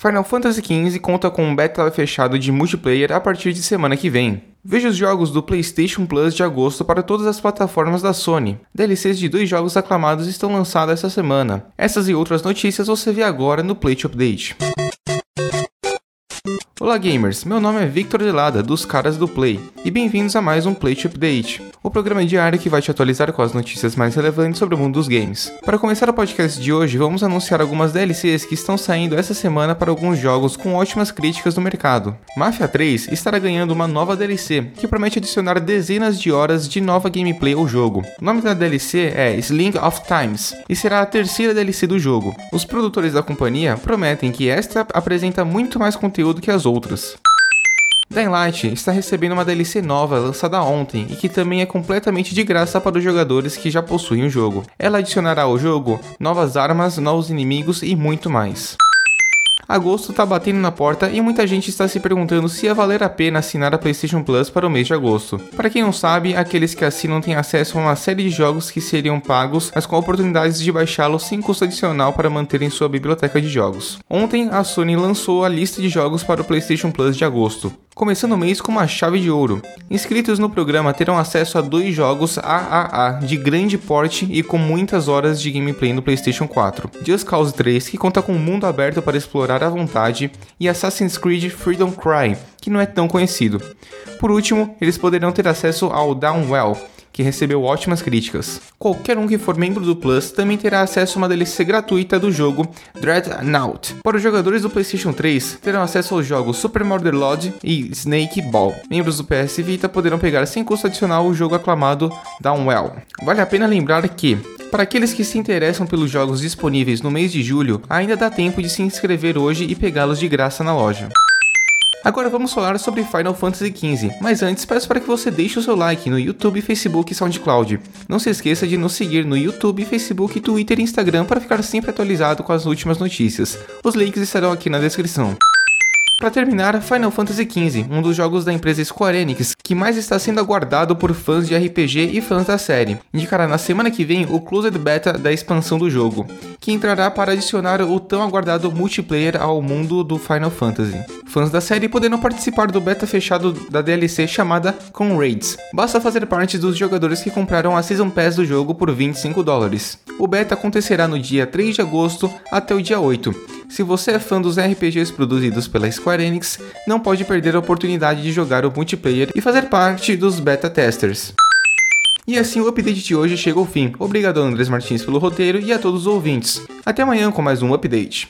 Final Fantasy XV conta com um beta fechado de multiplayer a partir de semana que vem. Veja os jogos do PlayStation Plus de agosto para todas as plataformas da Sony. DLCs de dois jogos aclamados estão lançados essa semana. Essas e outras notícias você vê agora no Plate Update. Olá gamers, meu nome é Victor Delada, dos caras do Play, e bem-vindos a mais um Plate Update, o programa diário que vai te atualizar com as notícias mais relevantes sobre o mundo dos games. Para começar o podcast de hoje, vamos anunciar algumas DLCs que estão saindo essa semana para alguns jogos com ótimas críticas no mercado. Mafia 3 estará ganhando uma nova DLC, que promete adicionar dezenas de horas de nova gameplay ao jogo. O nome da DLC é Sling of Times, e será a terceira DLC do jogo. Os produtores da companhia prometem que esta apresenta muito mais conteúdo que as outras. Dying Light está recebendo uma DLC nova lançada ontem e que também é completamente de graça para os jogadores que já possuem o jogo. Ela adicionará ao jogo novas armas, novos inimigos e muito mais. Agosto tá batendo na porta e muita gente está se perguntando se ia valer a pena assinar a PlayStation Plus para o mês de agosto. Para quem não sabe, aqueles que assinam têm acesso a uma série de jogos que seriam pagos, mas com oportunidades de baixá-los sem custo adicional para manterem sua biblioteca de jogos. Ontem, a Sony lançou a lista de jogos para o PlayStation Plus de agosto começando o mês com uma chave de ouro. Inscritos no programa terão acesso a dois jogos AAA de grande porte e com muitas horas de gameplay no PlayStation 4. Just Cause 3, que conta com um mundo aberto para explorar à vontade, e Assassin's Creed Freedom Cry, que não é tão conhecido. Por último, eles poderão ter acesso ao Downwell, que recebeu ótimas críticas. Qualquer um que for membro do Plus também terá acesso a uma DLC gratuita do jogo Dreadnought. Para os jogadores do PlayStation 3, terão acesso aos jogos Super Murder Lodge e Snake Ball. Membros do PS Vita poderão pegar sem custo adicional o jogo aclamado Downwell. Vale a pena lembrar que para aqueles que se interessam pelos jogos disponíveis no mês de julho, ainda dá tempo de se inscrever hoje e pegá-los de graça na loja. Agora vamos falar sobre Final Fantasy XV, mas antes peço para que você deixe o seu like no YouTube, Facebook e SoundCloud. Não se esqueça de nos seguir no YouTube, Facebook, Twitter e Instagram para ficar sempre atualizado com as últimas notícias. Os links estarão aqui na descrição. Para terminar, Final Fantasy XV, um dos jogos da empresa Square Enix que mais está sendo aguardado por fãs de RPG e fãs da série, indicará na semana que vem o Closed Beta da expansão do jogo, que entrará para adicionar o tão aguardado multiplayer ao mundo do Final Fantasy. Fãs da série poderão participar do beta fechado da DLC chamada Com Raids. Basta fazer parte dos jogadores que compraram a Season Pass do jogo por 25 dólares. O beta acontecerá no dia 3 de agosto até o dia 8 se você é fã dos RPGs produzidos pela Square Enix, não pode perder a oportunidade de jogar o multiplayer e fazer parte dos beta testers. E assim o update de hoje chega ao fim. Obrigado Andrés Martins pelo roteiro e a todos os ouvintes. Até amanhã com mais um update.